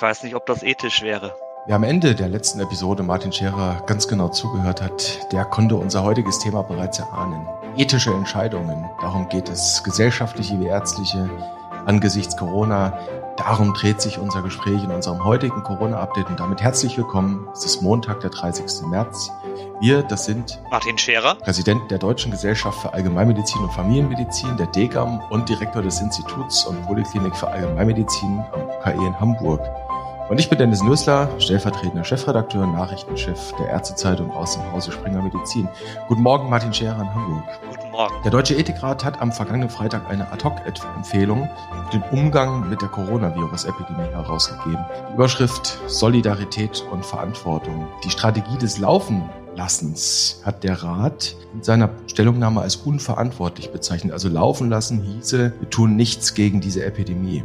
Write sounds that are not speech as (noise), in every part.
Ich weiß nicht, ob das ethisch wäre. Wer am Ende der letzten Episode Martin Scherer ganz genau zugehört hat, der konnte unser heutiges Thema bereits erahnen. Ethische Entscheidungen, darum geht es, gesellschaftliche wie ärztliche, angesichts Corona. Darum dreht sich unser Gespräch in unserem heutigen Corona-Update und damit herzlich willkommen. Es ist Montag, der 30. März. Wir, das sind Martin Scherer, Präsident der Deutschen Gesellschaft für Allgemeinmedizin und Familienmedizin, der DGAM und Direktor des Instituts und Poliklinik für Allgemeinmedizin am UKE in Hamburg. Und ich bin Dennis Nösler, stellvertretender Chefredakteur und Nachrichtenchef der Ärztezeitung aus dem Hause Springer Medizin. Guten Morgen, Martin Scherer in Hamburg. Guten Morgen. Der Deutsche Ethikrat hat am vergangenen Freitag eine Ad-Hoc-Empfehlung für den Umgang mit der Coronavirus-Epidemie herausgegeben. Die Überschrift Solidarität und Verantwortung. Die Strategie des Laufenlassens hat der Rat in seiner Stellungnahme als unverantwortlich bezeichnet. Also laufen lassen hieße, wir tun nichts gegen diese Epidemie.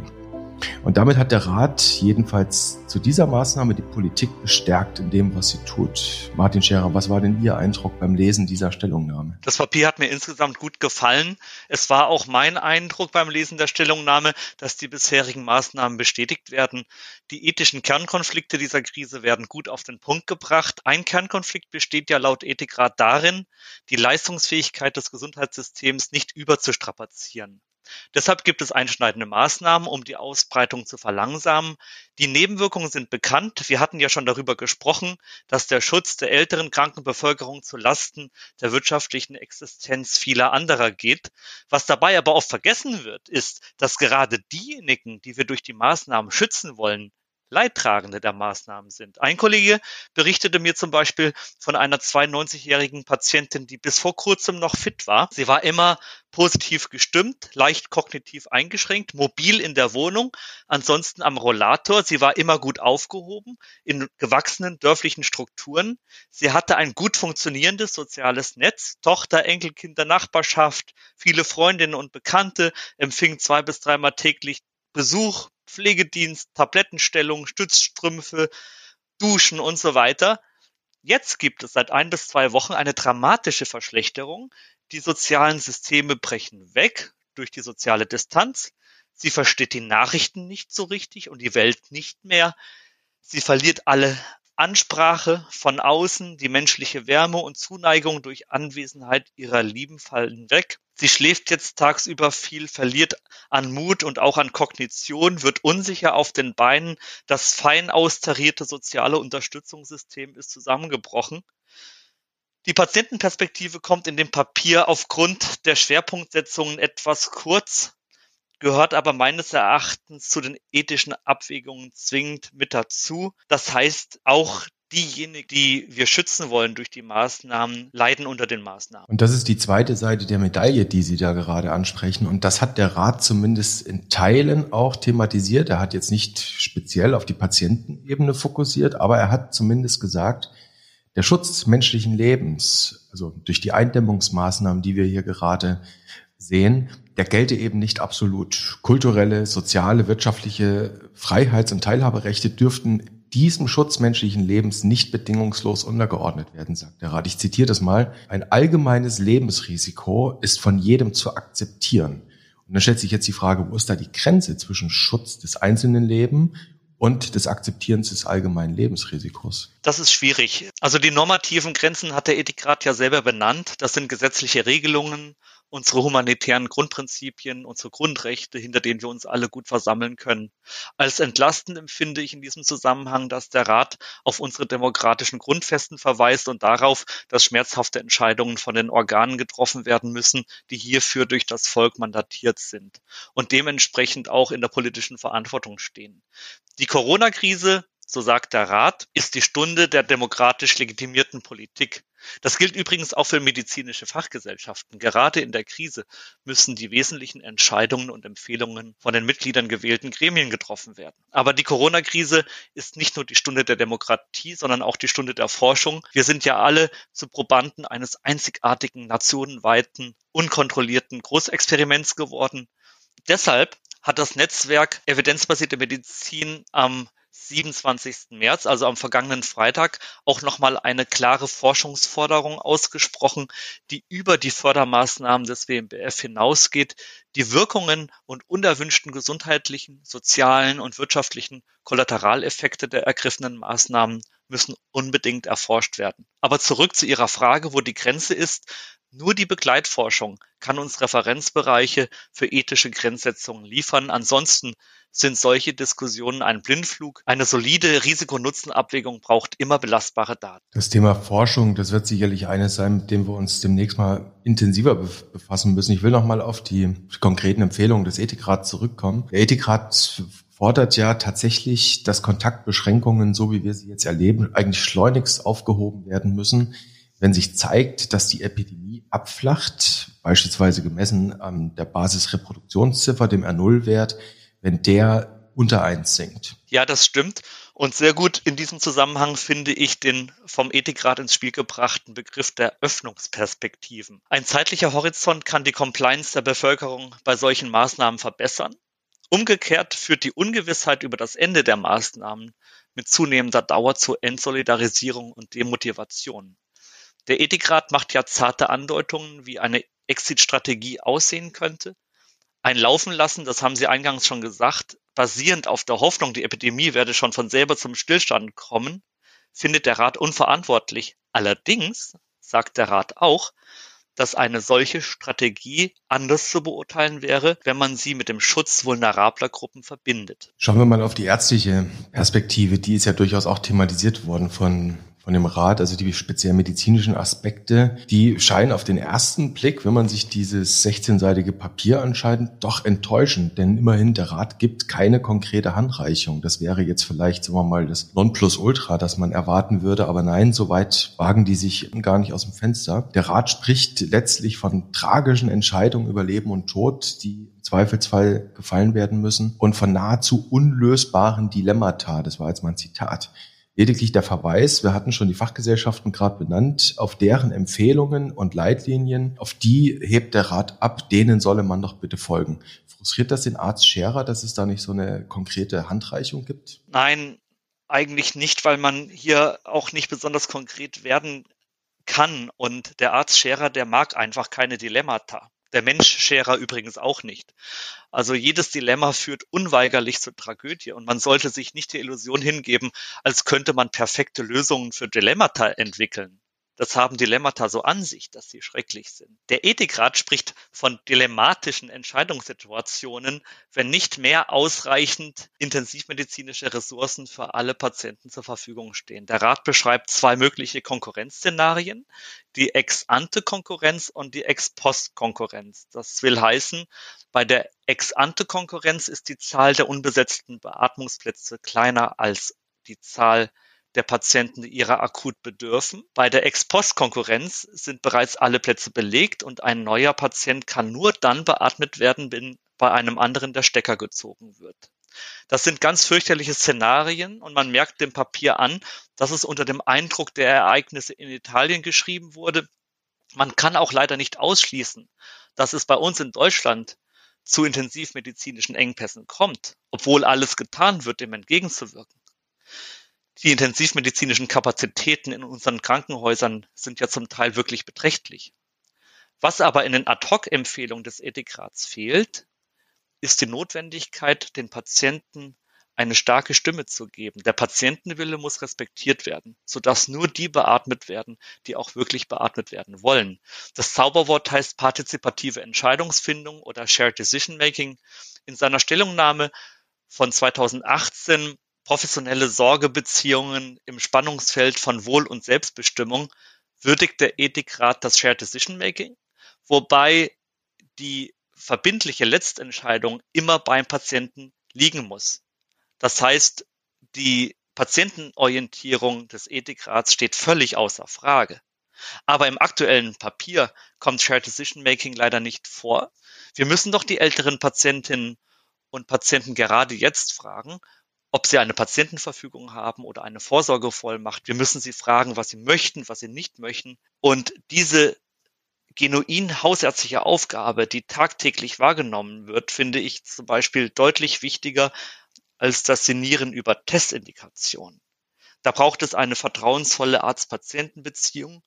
Und damit hat der Rat jedenfalls zu dieser Maßnahme die Politik bestärkt in dem, was sie tut. Martin Scherer, was war denn Ihr Eindruck beim Lesen dieser Stellungnahme? Das Papier hat mir insgesamt gut gefallen. Es war auch mein Eindruck beim Lesen der Stellungnahme, dass die bisherigen Maßnahmen bestätigt werden. Die ethischen Kernkonflikte dieser Krise werden gut auf den Punkt gebracht. Ein Kernkonflikt besteht ja laut Ethikrat darin, die Leistungsfähigkeit des Gesundheitssystems nicht überzustrapazieren. Deshalb gibt es einschneidende Maßnahmen, um die Ausbreitung zu verlangsamen. Die Nebenwirkungen sind bekannt. Wir hatten ja schon darüber gesprochen, dass der Schutz der älteren kranken Bevölkerung zu Lasten der wirtschaftlichen Existenz vieler anderer geht. Was dabei aber oft vergessen wird, ist, dass gerade diejenigen, die wir durch die Maßnahmen schützen wollen, Leidtragende der Maßnahmen sind. Ein Kollege berichtete mir zum Beispiel von einer 92-jährigen Patientin, die bis vor kurzem noch fit war. Sie war immer positiv gestimmt, leicht kognitiv eingeschränkt, mobil in der Wohnung, ansonsten am Rollator. Sie war immer gut aufgehoben in gewachsenen dörflichen Strukturen. Sie hatte ein gut funktionierendes soziales Netz, Tochter, Enkelkinder, Nachbarschaft, viele Freundinnen und Bekannte, empfing zwei bis dreimal täglich Besuch, Pflegedienst, Tablettenstellung, Stützstrümpfe, Duschen und so weiter. Jetzt gibt es seit ein bis zwei Wochen eine dramatische Verschlechterung. Die sozialen Systeme brechen weg durch die soziale Distanz. Sie versteht die Nachrichten nicht so richtig und die Welt nicht mehr. Sie verliert alle Ansprache von außen, die menschliche Wärme und Zuneigung durch Anwesenheit ihrer Lieben fallen weg. Sie schläft jetzt tagsüber viel, verliert an Mut und auch an Kognition, wird unsicher auf den Beinen. Das fein austarierte soziale Unterstützungssystem ist zusammengebrochen. Die Patientenperspektive kommt in dem Papier aufgrund der Schwerpunktsetzungen etwas kurz gehört aber meines Erachtens zu den ethischen Abwägungen zwingend mit dazu. Das heißt, auch diejenigen, die wir schützen wollen durch die Maßnahmen, leiden unter den Maßnahmen. Und das ist die zweite Seite der Medaille, die Sie da gerade ansprechen. Und das hat der Rat zumindest in Teilen auch thematisiert. Er hat jetzt nicht speziell auf die Patientenebene fokussiert, aber er hat zumindest gesagt, der Schutz menschlichen Lebens, also durch die Eindämmungsmaßnahmen, die wir hier gerade sehen, der gelte eben nicht absolut. Kulturelle, soziale, wirtschaftliche Freiheits- und Teilhaberechte dürften diesem Schutz menschlichen Lebens nicht bedingungslos untergeordnet werden, sagt der Rat. Ich zitiere das mal. Ein allgemeines Lebensrisiko ist von jedem zu akzeptieren. Und dann stellt sich jetzt die Frage, wo ist da die Grenze zwischen Schutz des einzelnen Lebens und des Akzeptierens des allgemeinen Lebensrisikos? Das ist schwierig. Also die normativen Grenzen hat der Ethikrat ja selber benannt. Das sind gesetzliche Regelungen unsere humanitären Grundprinzipien, unsere Grundrechte, hinter denen wir uns alle gut versammeln können. Als entlastend empfinde ich in diesem Zusammenhang, dass der Rat auf unsere demokratischen Grundfesten verweist und darauf, dass schmerzhafte Entscheidungen von den Organen getroffen werden müssen, die hierfür durch das Volk mandatiert sind und dementsprechend auch in der politischen Verantwortung stehen. Die Corona-Krise so sagt der Rat, ist die Stunde der demokratisch legitimierten Politik. Das gilt übrigens auch für medizinische Fachgesellschaften. Gerade in der Krise müssen die wesentlichen Entscheidungen und Empfehlungen von den Mitgliedern gewählten Gremien getroffen werden. Aber die Corona-Krise ist nicht nur die Stunde der Demokratie, sondern auch die Stunde der Forschung. Wir sind ja alle zu Probanden eines einzigartigen, nationenweiten, unkontrollierten Großexperiments geworden. Deshalb hat das Netzwerk Evidenzbasierte Medizin am 27. März, also am vergangenen Freitag, auch nochmal eine klare Forschungsforderung ausgesprochen, die über die Fördermaßnahmen des WMBF hinausgeht, die Wirkungen und unerwünschten gesundheitlichen, sozialen und wirtschaftlichen Kollateraleffekte der ergriffenen Maßnahmen müssen unbedingt erforscht werden. Aber zurück zu Ihrer Frage, wo die Grenze ist. Nur die Begleitforschung kann uns Referenzbereiche für ethische Grenzsetzungen liefern. Ansonsten sind solche Diskussionen ein Blindflug. Eine solide Risiko-Nutzen-Abwägung braucht immer belastbare Daten. Das Thema Forschung, das wird sicherlich eines sein, mit dem wir uns demnächst mal intensiver befassen müssen. Ich will noch mal auf die konkreten Empfehlungen des Ethikrats zurückkommen. Der Ethikrat fordert ja tatsächlich, dass Kontaktbeschränkungen, so wie wir sie jetzt erleben, eigentlich schleunigst aufgehoben werden müssen, wenn sich zeigt, dass die Epidemie abflacht, beispielsweise gemessen an der Basisreproduktionsziffer, dem R0-Wert, wenn der unter eins sinkt. Ja, das stimmt. Und sehr gut in diesem Zusammenhang finde ich den vom Ethikrat ins Spiel gebrachten Begriff der Öffnungsperspektiven. Ein zeitlicher Horizont kann die Compliance der Bevölkerung bei solchen Maßnahmen verbessern. Umgekehrt führt die Ungewissheit über das Ende der Maßnahmen mit zunehmender Dauer zu Entsolidarisierung und Demotivation. Der Ethikrat macht ja zarte Andeutungen, wie eine Exit-Strategie aussehen könnte ein Laufen lassen, das haben Sie eingangs schon gesagt, basierend auf der Hoffnung, die Epidemie werde schon von selber zum Stillstand kommen, findet der Rat unverantwortlich. Allerdings sagt der Rat auch, dass eine solche Strategie anders zu beurteilen wäre, wenn man sie mit dem Schutz vulnerabler Gruppen verbindet. Schauen wir mal auf die ärztliche Perspektive. Die ist ja durchaus auch thematisiert worden von von dem Rat, also die speziell medizinischen Aspekte, die scheinen auf den ersten Blick, wenn man sich dieses 16-seitige Papier anschaut, doch enttäuschend. Denn immerhin, der Rat gibt keine konkrete Handreichung. Das wäre jetzt vielleicht, sagen wir mal, das Nonplusultra, das man erwarten würde. Aber nein, soweit wagen die sich gar nicht aus dem Fenster. Der Rat spricht letztlich von tragischen Entscheidungen über Leben und Tod, die Zweifelsfall gefallen werden müssen und von nahezu unlösbaren Dilemmata. Das war jetzt mal ein Zitat Lediglich der Verweis, wir hatten schon die Fachgesellschaften gerade benannt, auf deren Empfehlungen und Leitlinien, auf die hebt der Rat ab, denen solle man doch bitte folgen. Frustriert das den Arzt Scherer, dass es da nicht so eine konkrete Handreichung gibt? Nein, eigentlich nicht, weil man hier auch nicht besonders konkret werden kann. Und der Arzt Scherer, der mag einfach keine Dilemmata. Der Mensch-Scherer übrigens auch nicht. Also jedes Dilemma führt unweigerlich zur Tragödie und man sollte sich nicht der Illusion hingeben, als könnte man perfekte Lösungen für Dilemmata entwickeln. Das haben Dilemmata so an sich, dass sie schrecklich sind. Der Ethikrat spricht von dilemmatischen Entscheidungssituationen, wenn nicht mehr ausreichend intensivmedizinische Ressourcen für alle Patienten zur Verfügung stehen. Der Rat beschreibt zwei mögliche Konkurrenzszenarien, die Ex-ante-Konkurrenz und die Ex-post-Konkurrenz. Das will heißen, bei der Ex-ante-Konkurrenz ist die Zahl der unbesetzten Beatmungsplätze kleiner als die Zahl der Patienten, ihrer akut bedürfen. Bei der Ex-Post-Konkurrenz sind bereits alle Plätze belegt und ein neuer Patient kann nur dann beatmet werden, wenn bei einem anderen der Stecker gezogen wird. Das sind ganz fürchterliche Szenarien und man merkt dem Papier an, dass es unter dem Eindruck der Ereignisse in Italien geschrieben wurde. Man kann auch leider nicht ausschließen, dass es bei uns in Deutschland zu intensivmedizinischen Engpässen kommt, obwohl alles getan wird, dem entgegenzuwirken. Die intensivmedizinischen Kapazitäten in unseren Krankenhäusern sind ja zum Teil wirklich beträchtlich. Was aber in den Ad-Hoc-Empfehlungen des Ethikrats fehlt, ist die Notwendigkeit, den Patienten eine starke Stimme zu geben. Der Patientenwille muss respektiert werden, sodass nur die beatmet werden, die auch wirklich beatmet werden wollen. Das Zauberwort heißt partizipative Entscheidungsfindung oder Shared Decision Making. In seiner Stellungnahme von 2018 professionelle Sorgebeziehungen im Spannungsfeld von Wohl- und Selbstbestimmung würdigt der Ethikrat das Shared Decision Making, wobei die verbindliche Letztentscheidung immer beim Patienten liegen muss. Das heißt, die Patientenorientierung des Ethikrats steht völlig außer Frage. Aber im aktuellen Papier kommt Shared Decision Making leider nicht vor. Wir müssen doch die älteren Patientinnen und Patienten gerade jetzt fragen, ob sie eine Patientenverfügung haben oder eine Vorsorgevollmacht. Wir müssen sie fragen, was sie möchten, was sie nicht möchten. Und diese genuin hausärztliche Aufgabe, die tagtäglich wahrgenommen wird, finde ich zum Beispiel deutlich wichtiger als das Sinieren über Testindikationen. Da braucht es eine vertrauensvolle Arzt-Patienten-Beziehung,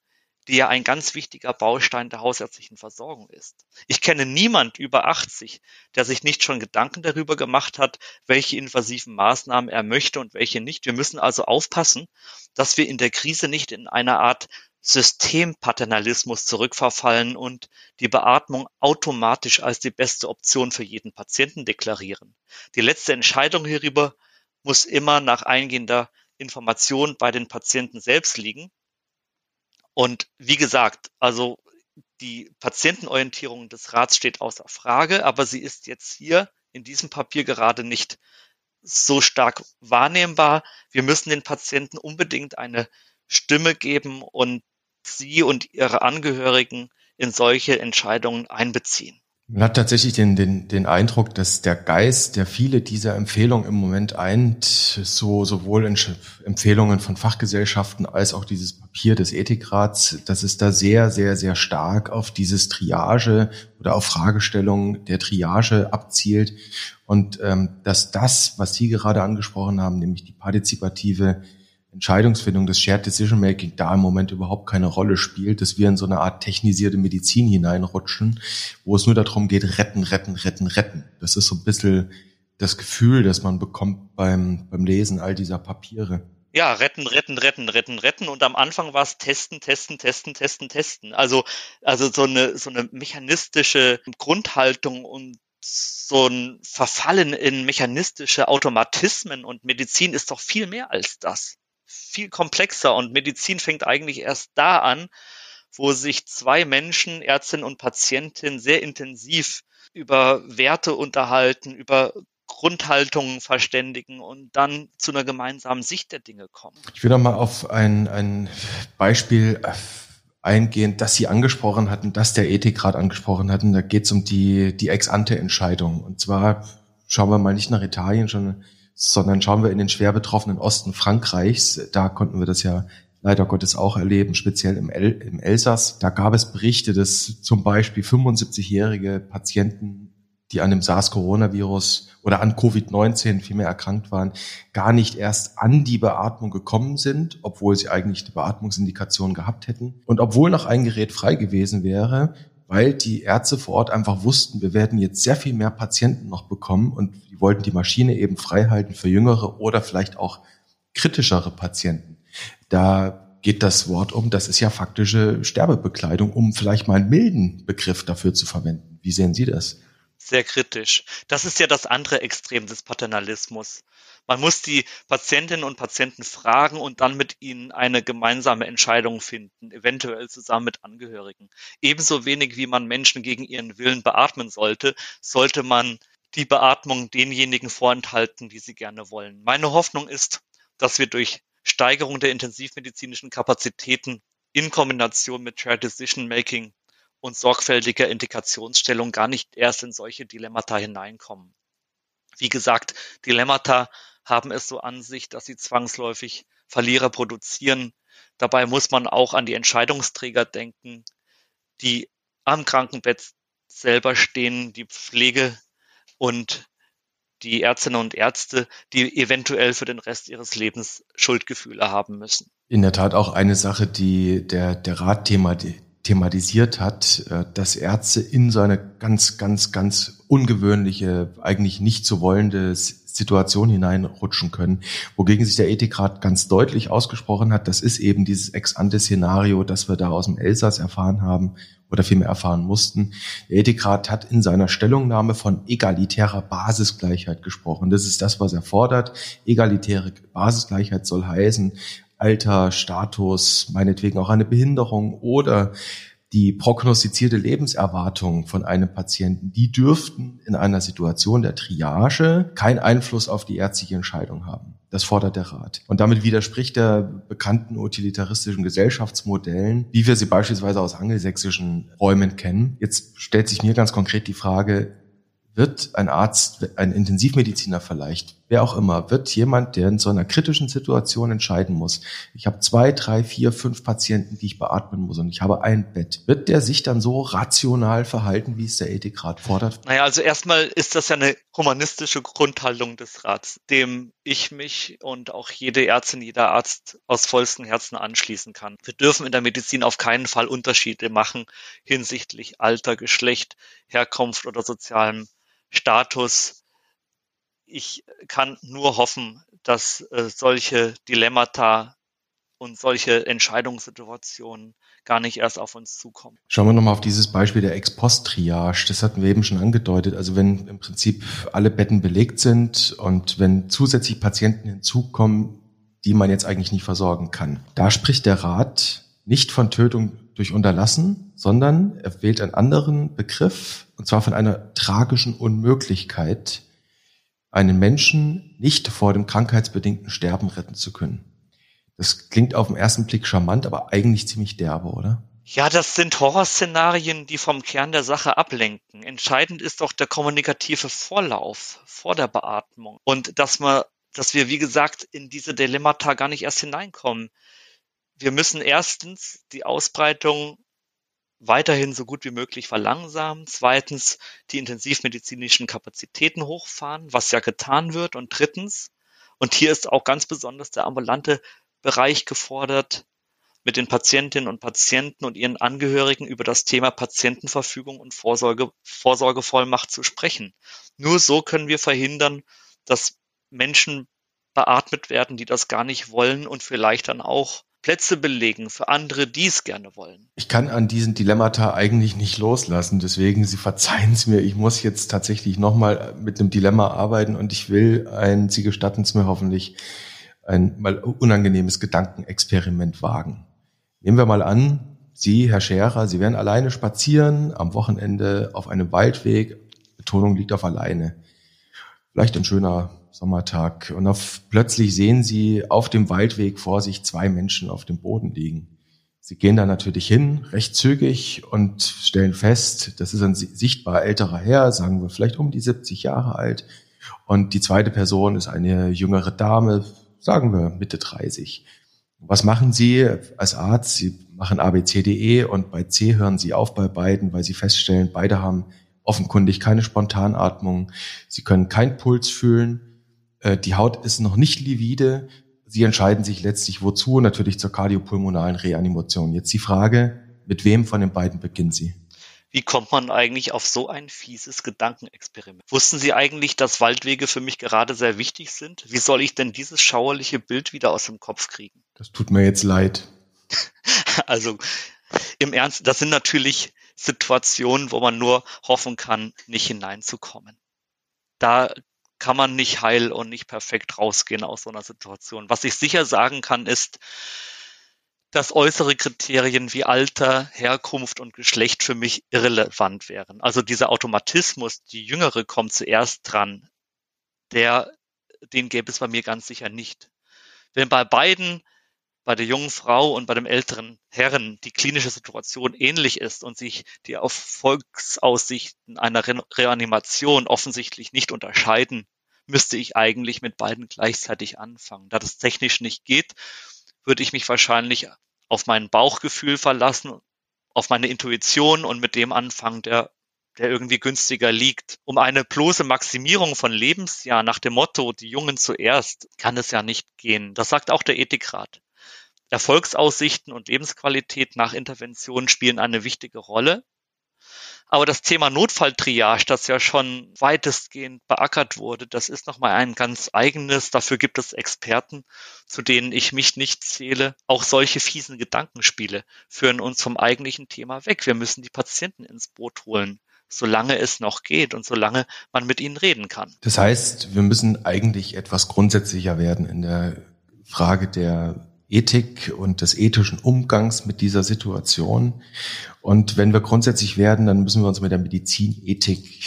die ja ein ganz wichtiger Baustein der hausärztlichen Versorgung ist. Ich kenne niemand über 80, der sich nicht schon Gedanken darüber gemacht hat, welche invasiven Maßnahmen er möchte und welche nicht. Wir müssen also aufpassen, dass wir in der Krise nicht in eine Art Systempaternalismus zurückverfallen und die Beatmung automatisch als die beste Option für jeden Patienten deklarieren. Die letzte Entscheidung hierüber muss immer nach eingehender Information bei den Patienten selbst liegen und wie gesagt, also die Patientenorientierung des Rats steht außer Frage, aber sie ist jetzt hier in diesem Papier gerade nicht so stark wahrnehmbar. Wir müssen den Patienten unbedingt eine Stimme geben und sie und ihre Angehörigen in solche Entscheidungen einbeziehen. Man hat tatsächlich den, den, den Eindruck, dass der Geist, der viele dieser Empfehlungen im Moment eint, so sowohl in Empfehlungen von Fachgesellschaften als auch dieses Papier des Ethikrats, dass es da sehr, sehr, sehr stark auf dieses Triage oder auf Fragestellungen der Triage abzielt. Und ähm, dass das, was Sie gerade angesprochen haben, nämlich die partizipative Entscheidungsfindung, das Shared Decision Making da im Moment überhaupt keine Rolle spielt, dass wir in so eine Art technisierte Medizin hineinrutschen, wo es nur darum geht, retten, retten, retten, retten. Das ist so ein bisschen das Gefühl, das man bekommt beim, beim Lesen all dieser Papiere. Ja, retten, retten, retten, retten, retten. Und am Anfang war es testen, testen, testen, testen, testen. Also, also so eine, so eine mechanistische Grundhaltung und so ein Verfallen in mechanistische Automatismen und Medizin ist doch viel mehr als das viel komplexer und Medizin fängt eigentlich erst da an, wo sich zwei Menschen, Ärztin und Patientin, sehr intensiv über Werte unterhalten, über Grundhaltungen verständigen und dann zu einer gemeinsamen Sicht der Dinge kommen. Ich will noch mal auf ein, ein Beispiel eingehen, das Sie angesprochen hatten, das der Ethikrat angesprochen hatten. Da geht es um die, die Ex-Ante-Entscheidung. Und zwar schauen wir mal nicht nach Italien, sondern sondern schauen wir in den schwer betroffenen Osten Frankreichs. Da konnten wir das ja leider Gottes auch erleben, speziell im, El im Elsass. Da gab es Berichte, dass zum Beispiel 75-jährige Patienten, die an dem SARS-Coronavirus oder an Covid-19 vielmehr erkrankt waren, gar nicht erst an die Beatmung gekommen sind, obwohl sie eigentlich die Beatmungsindikation gehabt hätten. Und obwohl noch ein Gerät frei gewesen wäre, weil die Ärzte vor Ort einfach wussten, wir werden jetzt sehr viel mehr Patienten noch bekommen und die wollten die Maschine eben frei halten für jüngere oder vielleicht auch kritischere Patienten. Da geht das Wort um, das ist ja faktische Sterbebekleidung, um vielleicht mal einen milden Begriff dafür zu verwenden. Wie sehen Sie das? Sehr kritisch. Das ist ja das andere Extrem des Paternalismus. Man muss die Patientinnen und Patienten fragen und dann mit ihnen eine gemeinsame Entscheidung finden, eventuell zusammen mit Angehörigen. Ebenso wenig wie man Menschen gegen ihren Willen beatmen sollte, sollte man die Beatmung denjenigen vorenthalten, die sie gerne wollen. Meine Hoffnung ist, dass wir durch Steigerung der intensivmedizinischen Kapazitäten in Kombination mit Shared Decision Making und sorgfältiger Indikationsstellung gar nicht erst in solche Dilemmata hineinkommen. Wie gesagt, Dilemmata haben es so an sich, dass sie zwangsläufig Verlierer produzieren. Dabei muss man auch an die Entscheidungsträger denken, die am Krankenbett selber stehen, die Pflege und die Ärztinnen und Ärzte, die eventuell für den Rest ihres Lebens Schuldgefühle haben müssen. In der Tat auch eine Sache, die der, der Rat thematisiert hat, äh, dass Ärzte in so eine ganz, ganz, ganz ungewöhnliche, eigentlich nicht zu wollende Situation hineinrutschen können. Wogegen sich der Ethikrat ganz deutlich ausgesprochen hat, das ist eben dieses Ex-ante-Szenario, das wir da aus dem Elsass erfahren haben oder vielmehr erfahren mussten. Der Ethikrat hat in seiner Stellungnahme von egalitärer Basisgleichheit gesprochen. Das ist das, was er fordert. Egalitäre Basisgleichheit soll heißen, Alter, Status, meinetwegen auch eine Behinderung oder die prognostizierte Lebenserwartung von einem Patienten, die dürften in einer Situation der Triage keinen Einfluss auf die ärztliche Entscheidung haben. Das fordert der Rat. Und damit widerspricht der bekannten utilitaristischen Gesellschaftsmodellen, wie wir sie beispielsweise aus angelsächsischen Räumen kennen. Jetzt stellt sich mir ganz konkret die Frage, wird ein Arzt, ein Intensivmediziner vielleicht, wer auch immer, wird jemand, der in so einer kritischen Situation entscheiden muss. Ich habe zwei, drei, vier, fünf Patienten, die ich beatmen muss und ich habe ein Bett. Wird der sich dann so rational verhalten, wie es der Ethikrat fordert? Naja, also erstmal ist das ja eine humanistische Grundhaltung des Rats, dem ich mich und auch jede Ärztin, jeder Arzt aus vollstem Herzen anschließen kann. Wir dürfen in der Medizin auf keinen Fall Unterschiede machen hinsichtlich Alter, Geschlecht, Herkunft oder sozialem Status. Ich kann nur hoffen, dass äh, solche Dilemmata und solche Entscheidungssituationen gar nicht erst auf uns zukommen. Schauen wir nochmal auf dieses Beispiel der Ex-Post-Triage. Das hatten wir eben schon angedeutet. Also wenn im Prinzip alle Betten belegt sind und wenn zusätzlich Patienten hinzukommen, die man jetzt eigentlich nicht versorgen kann. Da spricht der Rat nicht von Tötung durch Unterlassen, sondern er wählt einen anderen Begriff, und zwar von einer tragischen Unmöglichkeit, einen Menschen nicht vor dem krankheitsbedingten Sterben retten zu können. Das klingt auf den ersten Blick charmant, aber eigentlich ziemlich derbe, oder? Ja, das sind Horrorszenarien, die vom Kern der Sache ablenken. Entscheidend ist doch der kommunikative Vorlauf vor der Beatmung und dass man, dass wir, wie gesagt, in diese Dilemmata gar nicht erst hineinkommen wir müssen erstens die Ausbreitung weiterhin so gut wie möglich verlangsamen. Zweitens die intensivmedizinischen Kapazitäten hochfahren, was ja getan wird. Und drittens, und hier ist auch ganz besonders der ambulante Bereich gefordert, mit den Patientinnen und Patienten und ihren Angehörigen über das Thema Patientenverfügung und Vorsorge, Vorsorgevollmacht zu sprechen. Nur so können wir verhindern, dass Menschen beatmet werden, die das gar nicht wollen und vielleicht dann auch Plätze belegen für andere, die es gerne wollen. Ich kann an diesen Dilemmata eigentlich nicht loslassen. Deswegen, Sie verzeihen es mir. Ich muss jetzt tatsächlich nochmal mit einem Dilemma arbeiten und ich will ein, Sie gestatten es mir hoffentlich, ein mal unangenehmes Gedankenexperiment wagen. Nehmen wir mal an, Sie, Herr Scherer, Sie werden alleine spazieren am Wochenende auf einem Waldweg. Betonung liegt auf alleine. Vielleicht ein schöner Sommertag. Und auf, plötzlich sehen sie auf dem Waldweg vor sich zwei Menschen auf dem Boden liegen. Sie gehen da natürlich hin, recht zügig und stellen fest, das ist ein sichtbar älterer Herr, sagen wir vielleicht um die 70 Jahre alt. Und die zweite Person ist eine jüngere Dame, sagen wir Mitte 30. Was machen Sie als Arzt? Sie machen ABCDE und bei C hören Sie auf bei beiden, weil Sie feststellen, beide haben offenkundig keine Spontanatmung. Sie können keinen Puls fühlen äh, die Haut ist noch nicht livide. Sie entscheiden sich letztlich wozu? Natürlich zur kardiopulmonalen Reanimation. Jetzt die Frage, mit wem von den beiden beginnen Sie? Wie kommt man eigentlich auf so ein fieses Gedankenexperiment? Wussten Sie eigentlich, dass Waldwege für mich gerade sehr wichtig sind? Wie soll ich denn dieses schauerliche Bild wieder aus dem Kopf kriegen? Das tut mir jetzt leid. (laughs) also im Ernst, das sind natürlich Situationen, wo man nur hoffen kann, nicht hineinzukommen. Da kann man nicht heil und nicht perfekt rausgehen aus so einer Situation. Was ich sicher sagen kann, ist, dass äußere Kriterien wie Alter, Herkunft und Geschlecht für mich irrelevant wären. Also dieser Automatismus, die Jüngere kommt zuerst dran, der, den gäbe es bei mir ganz sicher nicht. Wenn bei beiden bei der jungen Frau und bei dem älteren Herren die klinische Situation ähnlich ist und sich die Erfolgsaussichten einer Re Reanimation offensichtlich nicht unterscheiden, müsste ich eigentlich mit beiden gleichzeitig anfangen. Da das technisch nicht geht, würde ich mich wahrscheinlich auf mein Bauchgefühl verlassen, auf meine Intuition und mit dem anfangen, der der irgendwie günstiger liegt. Um eine bloße Maximierung von Lebensjahr nach dem Motto, die Jungen zuerst, kann es ja nicht gehen. Das sagt auch der Ethikrat. Erfolgsaussichten und Lebensqualität nach Intervention spielen eine wichtige Rolle. Aber das Thema Notfalltriage, das ja schon weitestgehend beackert wurde, das ist nochmal ein ganz eigenes. Dafür gibt es Experten, zu denen ich mich nicht zähle. Auch solche fiesen Gedankenspiele führen uns vom eigentlichen Thema weg. Wir müssen die Patienten ins Boot holen solange es noch geht und solange man mit ihnen reden kann. Das heißt, wir müssen eigentlich etwas grundsätzlicher werden in der Frage der Ethik und des ethischen Umgangs mit dieser Situation. Und wenn wir grundsätzlich werden, dann müssen wir uns mit der Medizinethik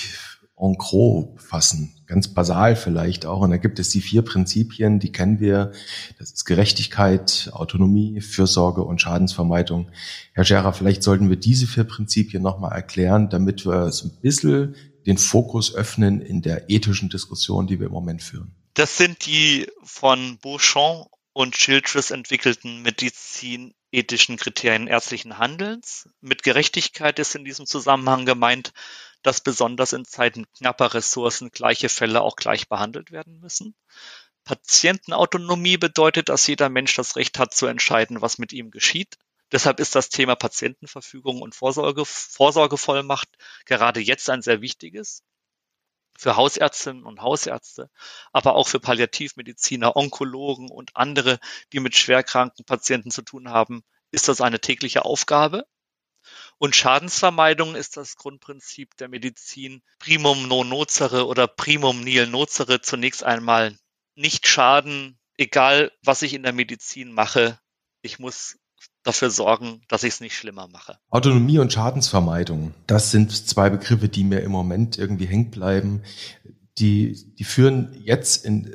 en gros fassen. Ganz basal vielleicht auch. Und da gibt es die vier Prinzipien, die kennen wir. Das ist Gerechtigkeit, Autonomie, Fürsorge und Schadensvermeidung. Herr Scherer, vielleicht sollten wir diese vier Prinzipien nochmal erklären, damit wir so ein bisschen den Fokus öffnen in der ethischen Diskussion, die wir im Moment führen? Das sind die von Beauchamp und Childress entwickelten medizinethischen Kriterien ärztlichen Handelns. Mit Gerechtigkeit ist in diesem Zusammenhang gemeint, dass besonders in Zeiten knapper Ressourcen gleiche Fälle auch gleich behandelt werden müssen. Patientenautonomie bedeutet, dass jeder Mensch das Recht hat zu entscheiden, was mit ihm geschieht. Deshalb ist das Thema Patientenverfügung und Vorsorge, Vorsorgevollmacht gerade jetzt ein sehr wichtiges für Hausärztinnen und Hausärzte, aber auch für Palliativmediziner, Onkologen und andere, die mit schwerkranken Patienten zu tun haben, ist das eine tägliche Aufgabe. Und Schadensvermeidung ist das Grundprinzip der Medizin primum non nocere oder primum nihil nocere. Zunächst einmal nicht schaden, egal was ich in der Medizin mache. Ich muss dafür sorgen, dass ich es nicht schlimmer mache. Autonomie und Schadensvermeidung, das sind zwei Begriffe, die mir im Moment irgendwie hängen bleiben. Die, die führen jetzt in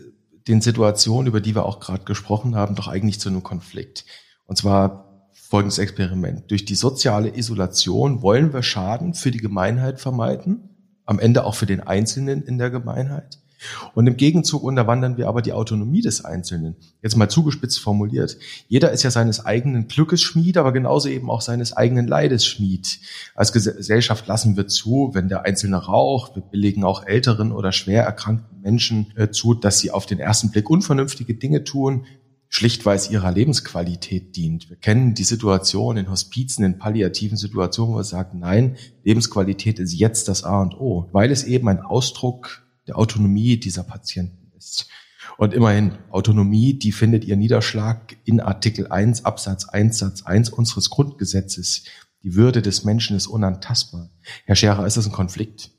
den Situationen, über die wir auch gerade gesprochen haben, doch eigentlich zu einem Konflikt. Und zwar folgendes Experiment. Durch die soziale Isolation wollen wir Schaden für die Gemeinheit vermeiden, am Ende auch für den Einzelnen in der Gemeinheit. Und im Gegenzug unterwandern wir aber die Autonomie des Einzelnen. Jetzt mal zugespitzt formuliert. Jeder ist ja seines eigenen Glückes Schmied, aber genauso eben auch seines eigenen Leides Schmied. Als Gesellschaft lassen wir zu, wenn der Einzelne raucht, wir billigen auch älteren oder schwer erkrankten Menschen äh, zu, dass sie auf den ersten Blick unvernünftige Dinge tun, schlicht weil es ihrer Lebensqualität dient. Wir kennen die Situation in Hospizen, in palliativen Situationen, wo wir sagen, nein, Lebensqualität ist jetzt das A und O, weil es eben ein Ausdruck der Autonomie dieser Patienten ist. Und immerhin, Autonomie, die findet ihr Niederschlag in Artikel 1 Absatz 1 Satz 1 unseres Grundgesetzes. Die Würde des Menschen ist unantastbar. Herr Scherer, ist das ein Konflikt?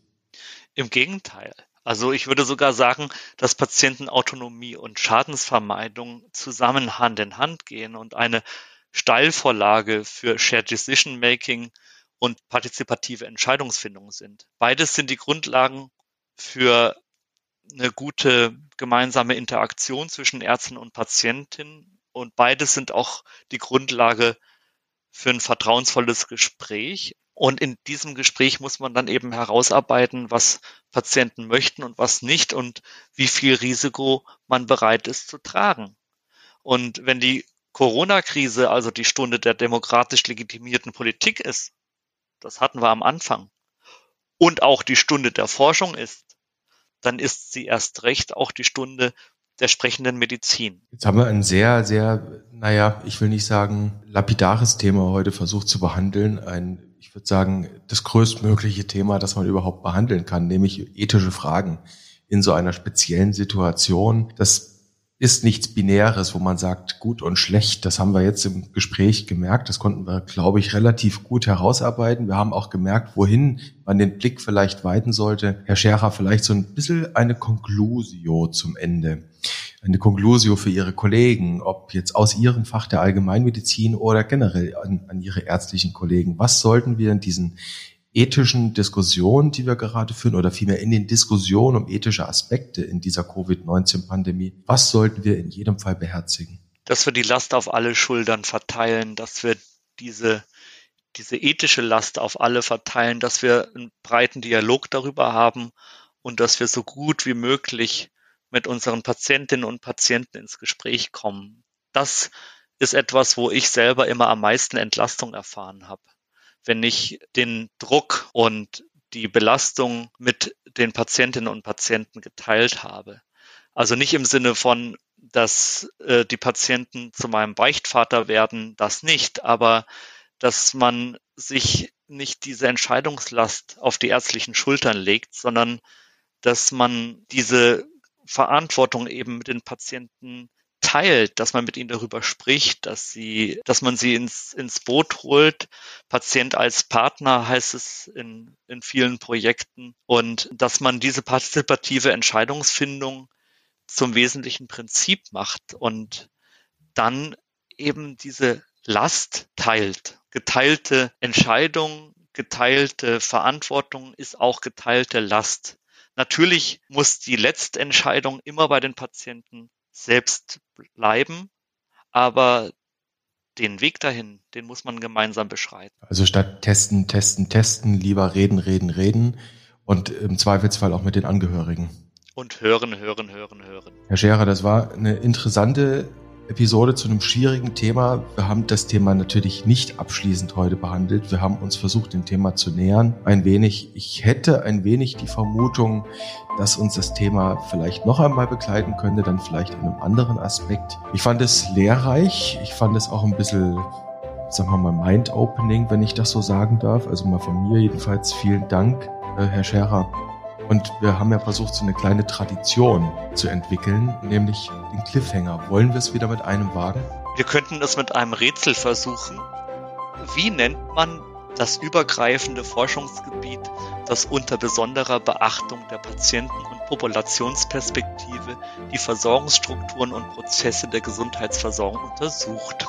Im Gegenteil. Also ich würde sogar sagen, dass Patientenautonomie und Schadensvermeidung zusammen Hand in Hand gehen und eine Steilvorlage für Shared Decision Making und partizipative Entscheidungsfindung sind. Beides sind die Grundlagen für eine gute gemeinsame Interaktion zwischen Ärzten und Patientin. Und beides sind auch die Grundlage für ein vertrauensvolles Gespräch. Und in diesem Gespräch muss man dann eben herausarbeiten, was Patienten möchten und was nicht und wie viel Risiko man bereit ist zu tragen. Und wenn die Corona-Krise also die Stunde der demokratisch legitimierten Politik ist, das hatten wir am Anfang, und auch die Stunde der Forschung ist, dann ist sie erst recht auch die Stunde der sprechenden Medizin. Jetzt haben wir ein sehr, sehr, naja, ich will nicht sagen, lapidares Thema heute versucht zu behandeln. Ein, ich würde sagen, das größtmögliche Thema, das man überhaupt behandeln kann, nämlich ethische Fragen in so einer speziellen Situation. Das ist nichts Binäres, wo man sagt, gut und schlecht. Das haben wir jetzt im Gespräch gemerkt. Das konnten wir, glaube ich, relativ gut herausarbeiten. Wir haben auch gemerkt, wohin man den Blick vielleicht weiten sollte. Herr Scherer, vielleicht so ein bisschen eine Conclusio zum Ende. Eine Conclusio für Ihre Kollegen, ob jetzt aus Ihrem Fach der Allgemeinmedizin oder generell an, an Ihre ärztlichen Kollegen. Was sollten wir in diesen ethischen Diskussionen, die wir gerade führen, oder vielmehr in den Diskussionen um ethische Aspekte in dieser Covid-19-Pandemie, was sollten wir in jedem Fall beherzigen? Dass wir die Last auf alle Schultern verteilen, dass wir diese, diese ethische Last auf alle verteilen, dass wir einen breiten Dialog darüber haben und dass wir so gut wie möglich mit unseren Patientinnen und Patienten ins Gespräch kommen. Das ist etwas, wo ich selber immer am meisten Entlastung erfahren habe wenn ich den Druck und die Belastung mit den Patientinnen und Patienten geteilt habe. Also nicht im Sinne von, dass äh, die Patienten zu meinem Beichtvater werden, das nicht, aber dass man sich nicht diese Entscheidungslast auf die ärztlichen Schultern legt, sondern dass man diese Verantwortung eben mit den Patienten teilt, dass man mit ihnen darüber spricht, dass sie, dass man sie ins, ins Boot holt. Patient als Partner heißt es in, in vielen Projekten und dass man diese partizipative Entscheidungsfindung zum wesentlichen Prinzip macht und dann eben diese Last teilt. Geteilte Entscheidung, geteilte Verantwortung ist auch geteilte Last. Natürlich muss die Letztentscheidung immer bei den Patienten selbst bleiben, aber den Weg dahin, den muss man gemeinsam beschreiten. Also statt testen, testen, testen, lieber reden, reden, reden und im Zweifelsfall auch mit den Angehörigen. Und hören, hören, hören, hören. Herr Scherer, das war eine interessante Episode zu einem schwierigen Thema. Wir haben das Thema natürlich nicht abschließend heute behandelt. Wir haben uns versucht, dem Thema zu nähern. Ein wenig, ich hätte ein wenig die Vermutung, dass uns das Thema vielleicht noch einmal begleiten könnte, dann vielleicht in einem anderen Aspekt. Ich fand es lehrreich. Ich fand es auch ein bisschen, sagen wir mal, mind-opening, wenn ich das so sagen darf. Also mal von mir jedenfalls vielen Dank, äh, Herr Scherer. Und wir haben ja versucht, so eine kleine Tradition zu entwickeln, nämlich den Cliffhanger. Wollen wir es wieder mit einem wagen? Wir könnten es mit einem Rätsel versuchen. Wie nennt man das übergreifende Forschungsgebiet, das unter besonderer Beachtung der Patienten- und Populationsperspektive die Versorgungsstrukturen und Prozesse der Gesundheitsversorgung untersucht?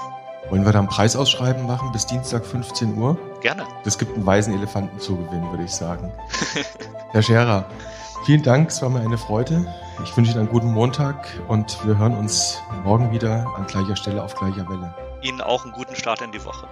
Wollen wir da einen Preisausschreiben machen bis Dienstag 15 Uhr? Gerne. Das gibt einen weißen Elefanten zu gewinnen, würde ich sagen. (laughs) Herr Scherer, vielen Dank, es war mir eine Freude. Ich wünsche Ihnen einen guten Montag und wir hören uns morgen wieder an gleicher Stelle auf gleicher Welle. Ihnen auch einen guten Start in die Woche.